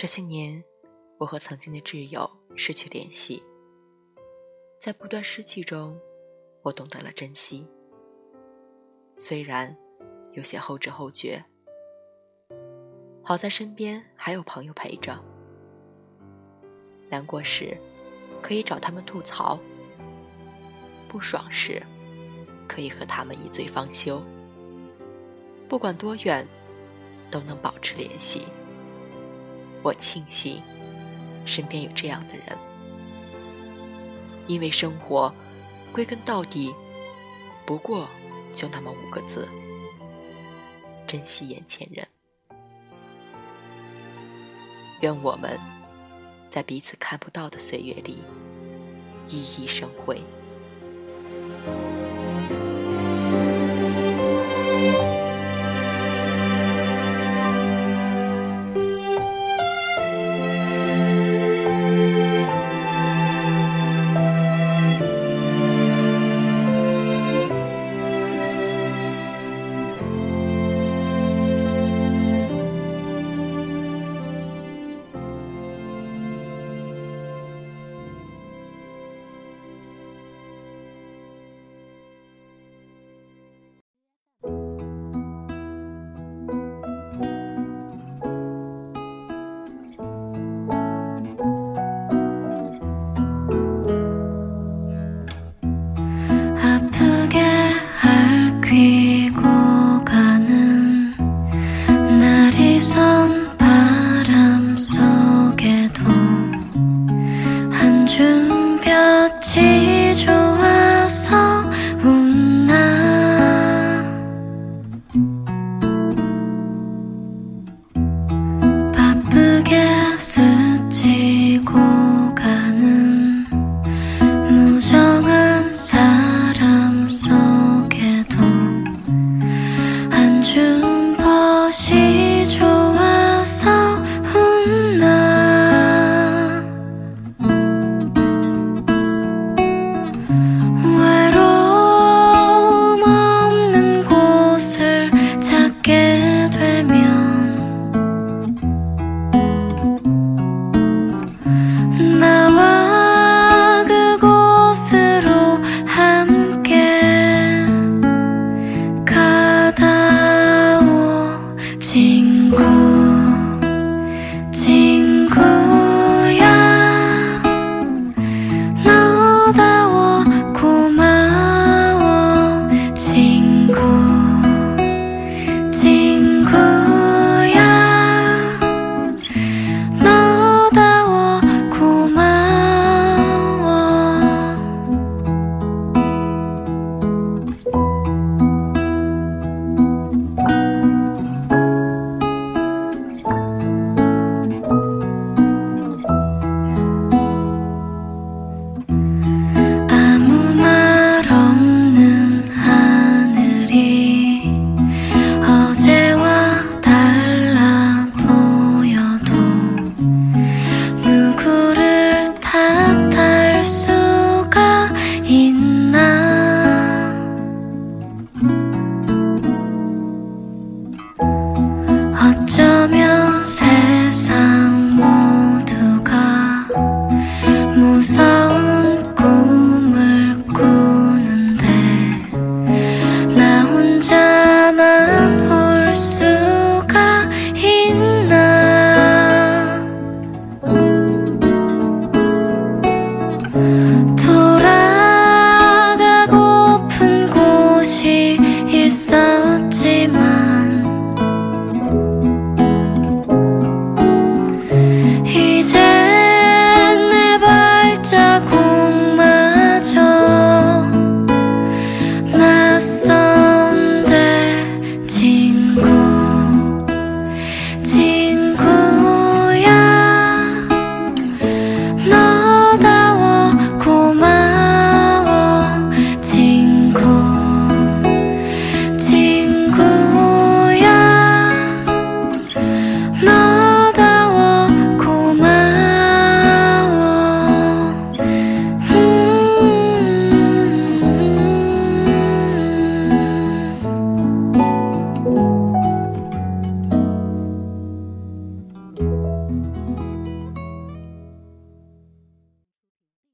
这些年，我和曾经的挚友失去联系，在不断失去中，我懂得了珍惜。虽然有些后知后觉，好在身边还有朋友陪着。难过时，可以找他们吐槽；不爽时，可以和他们一醉方休。不管多远，都能保持联系。我庆幸身边有这样的人，因为生活归根到底不过就那么五个字：珍惜眼前人。愿我们在彼此看不到的岁月里熠熠生辉。思 새